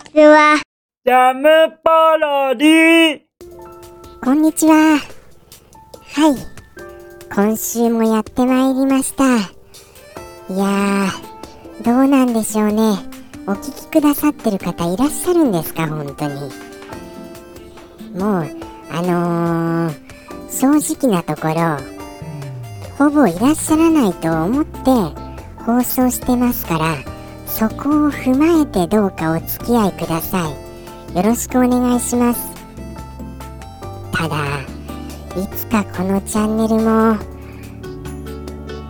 ちは。ジャムパロディこんにちは。はい。今週もやってまいりました。いやー、どうなんでしょうね。お聞きくださってる方いらっしゃるんですか、本当に。もう、あのー、正直なところ、ほぼいらっしゃらないと思って放送してますから、そこを踏まえてどうかお付き合いください。よろしくお願いします。ただ、いつかこのチャンネルも、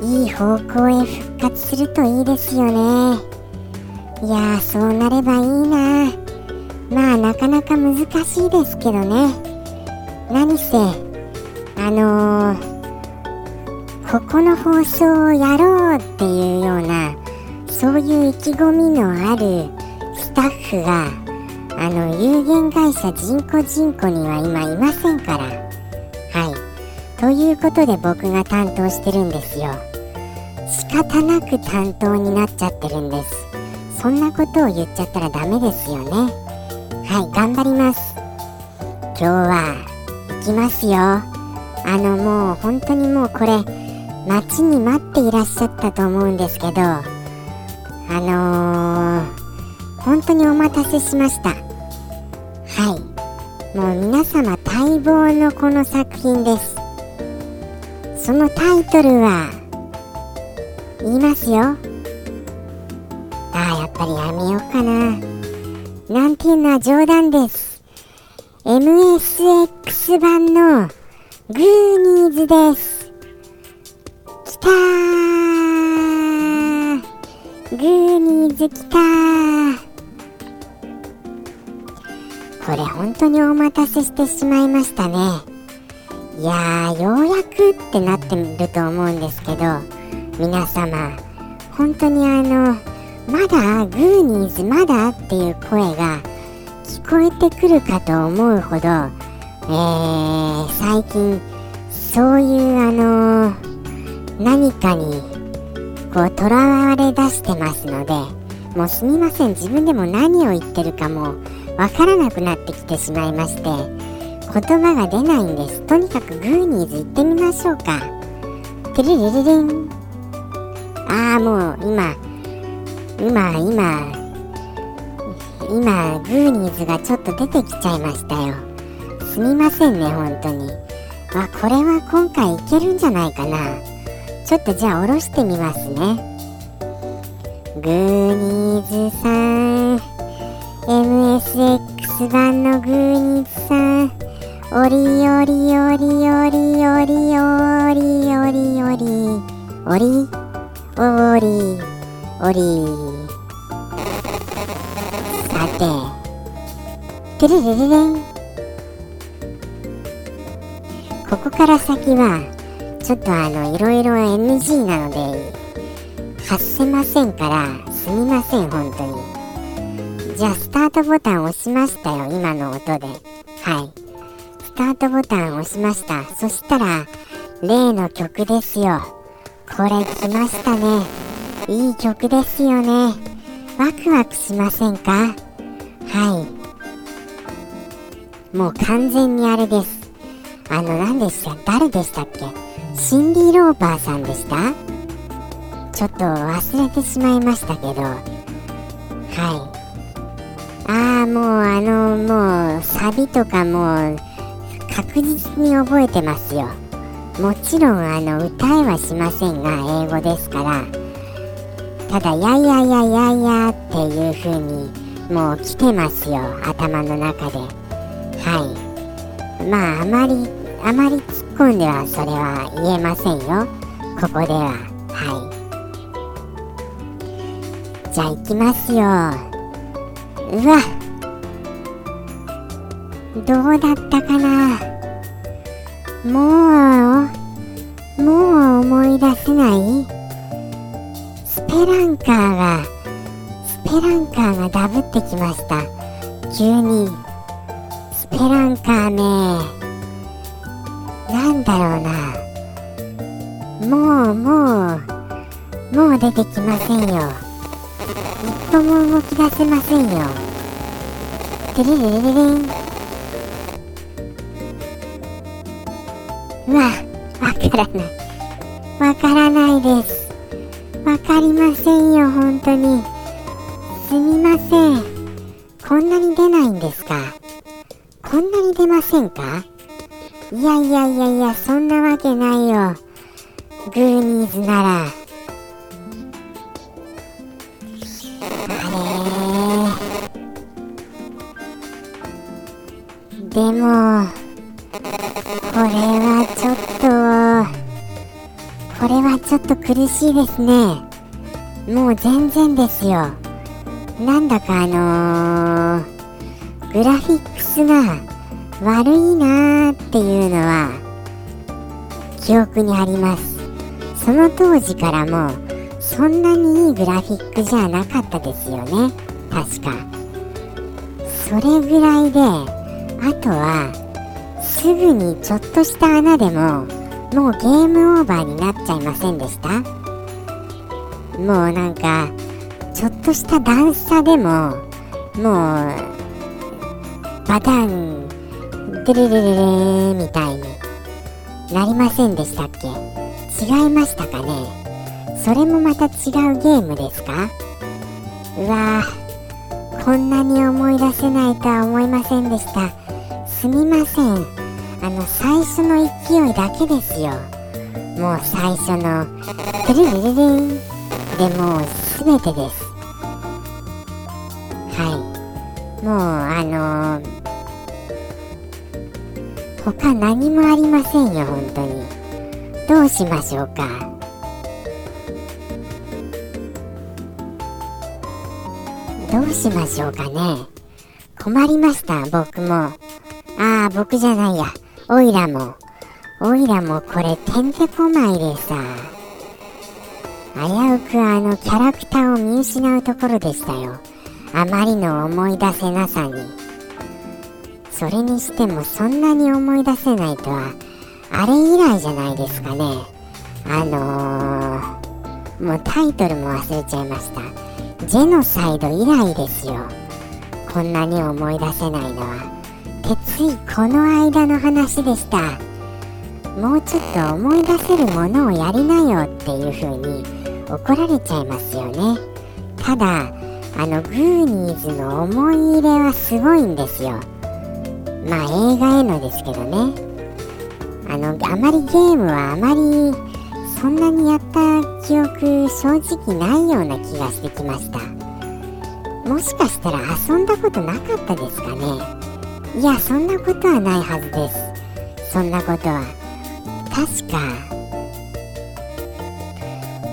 いい方向へ復活するといいですよね。いやー、そうなればいいな。まあ、なかなか難しいですけどね。何せ、あのー、ここの放送をやろうってい、ういう意気込みのあるスタッフが、あの、有限会社人工人口には今いませんから。はい。ということで僕が担当してるんですよ。仕方なく担当になっちゃってるんです。そんなことを言っちゃったらダメですよね。はい、頑張ります。今日は、行きますよ。あの、もう本当にもうこれ、待ちに待っていらっしゃったと思うんですけど、あのー、本当にお待たせしました。はい。もう皆様待望のこの作品です。そのタイトルは、言いますよ。ああ、やっぱりやめようかな。なんていうのは冗談です。MSX 版のグーニーズです。きたーーニーズきたーこれ本当にお待たせしてしまいましたね。いやー、ようやくってなってると思うんですけど、皆様、本当にあの、まだグーニーズまだっていう声が聞こえてくるかと思うほど、えー、最近、そういうあの何かにこうとらわれ出してますのでもうすみません。自分でも何を言ってるかもわからなくなってきてしまいまして。言葉が出ないんです。とにかくグーニーズ行ってみましょうか。てるるるるんああもう今今今今グーニーズがちょっと出てきちゃいましたよ。すみませんね本当に。あこれは今回いけるんじゃないかな。ちょっとじゃあ下ろしてみますね。グーニーズさん MSX 版のグーニーズさんおりおりおりおりおりおりおりおりおりおりおり。さててるるるるんここから先はちょっとあのいろいろ NG なので発せませんからすみません本当に。じゃあスタートボタン押しましたよ今の音で。はい。スタートボタン押しました。そしたら例の曲ですよ。これ来ましたね。いい曲ですよね。ワクワクしませんか？はい。もう完全にあれです。あの何でした？誰でしたっけ？シンディ・ローパーさんでした？ちょっと忘れてしまいましたけど。はい。ああもうあのもうサビとかもう確実に覚えてますよ。もちろんあの歌えはしませんが英語ですから。ただ「やいやいやいやいや」っていう風にもう来てますよ。頭の中で。はい。まああまりあまり突っ込んではそれは言えませんよ。ここでは。はい。じゃあ行きますよ。うわ。どうだったかな。もうもう思い出せない？スペランカーがスペランカーがダブってきました。急にスペランカーね。なんだろうな。もうもうもう出てきませんよ。一歩も動き出せませんよ。てれれれれれんうわわからない。わからないです。わかりませんよ本当に。すみません。こんなに出ないんですか？こんなに出ませんか？いやいやいやいやそんなわけないよ。グーニーズなら。でも、これはちょっと、これはちょっと苦しいですね。もう全然ですよ。なんだかあのー、グラフィックスが悪いなーっていうのは、記憶にあります。その当時からも、そんなにいいグラフィックじゃなかったですよね。確か。それぐらいで、あとはすぐにちょっとした穴でももうゲームオーバーになっちゃいませんでした？もうなんかちょっとした段差でももうバタンデレレレレみたいになりませんでしたっけ？違いましたかね？それもまた違うゲームですか？うわーこんなに思い出せないとは思いませんでした。すみません。あの最初の勢いだけですよ。もう最初の「テレレレレン」でもう全てです。はい。もうあのー、他何もありませんよ本当に。どうしましょうか。どうしましょうかね困りました僕もああ、僕じゃないや。オイラも。オイラもこれてんてこまいでさ。危うくあのキャラクターを見失うところでしたよ。あまりの思い出せなさに。それにしてもそんなに思い出せないとは、あれ以来じゃないですかね。あのー、もうタイトルも忘れちゃいました。ジェノサイド以来ですよ。こんなに思い出せないのは。てついこの間の話でしたもうちょっと思い出せるものをやりなよっていう風に怒られちゃいますよねただあのグーニーズの思い入れはすごいんですよまあ映画へのですけどねあのあまりゲームはあまりそんなにやった記憶正直ないような気がしてきました。もしかしたら遊んだことなかったですかね。いやそんなことはないはずです。そんなことは確か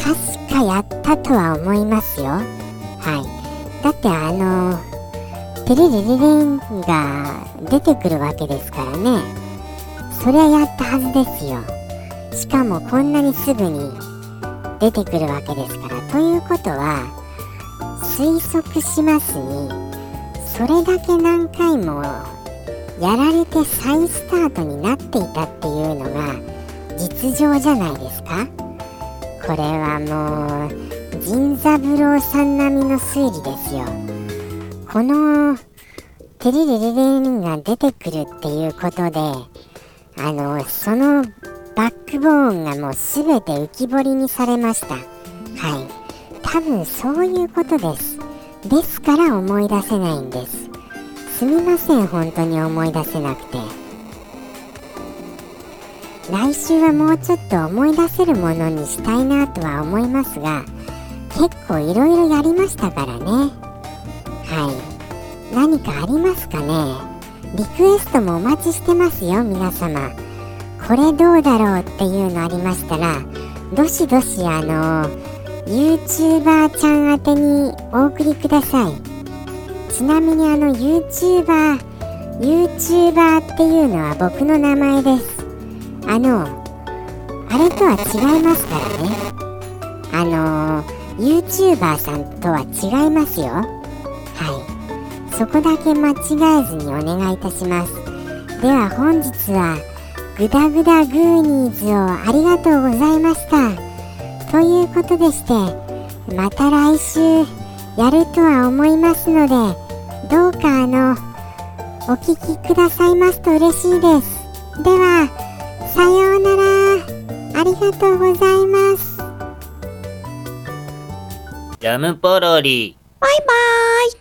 確かやったとは思いますよ。はい。だってあのテレレレレンが出てくるわけですからね。そりゃやったはずですよ。しかもこんなにすぐに出てくるわけですからということは推測しますにそれだけ何回もやられて再スタートになっていたっていうのが実情じゃないですか？これはもう銀三郎さん並みの推理ですよ。このテレレレレンが出てくるっていうことであのそのバックボーンがもう全て浮き彫りにされました。はい。多分そういうことです。ですから思い出せないんです。すみません本当に思い出せなくて。来週はもうちょっと思い出せるものにしたいなとは思いますが結構いろいろやりましたからね。はい。何かありますかね？リクエストもお待ちしてますよ皆様。これどうだろうっていうのありましたらどしどしあの YouTuber ちゃん宛てにお送りください。ちなみにあの YouTuber YouTuber っていうのは僕の名前です。あのあれとは違いますからね。あの YouTuber さんとは違いますよ。はい。そこだけ間違えずにお願いいたします。では本日はグダグダグーニーズをありがとうございました。ということでしてまた来週やるとは思いますのでどうかあのお聴きくださいますと嬉しいです。ではさようなら。ありがとうございます。ジャムポロリ。バイバーイ。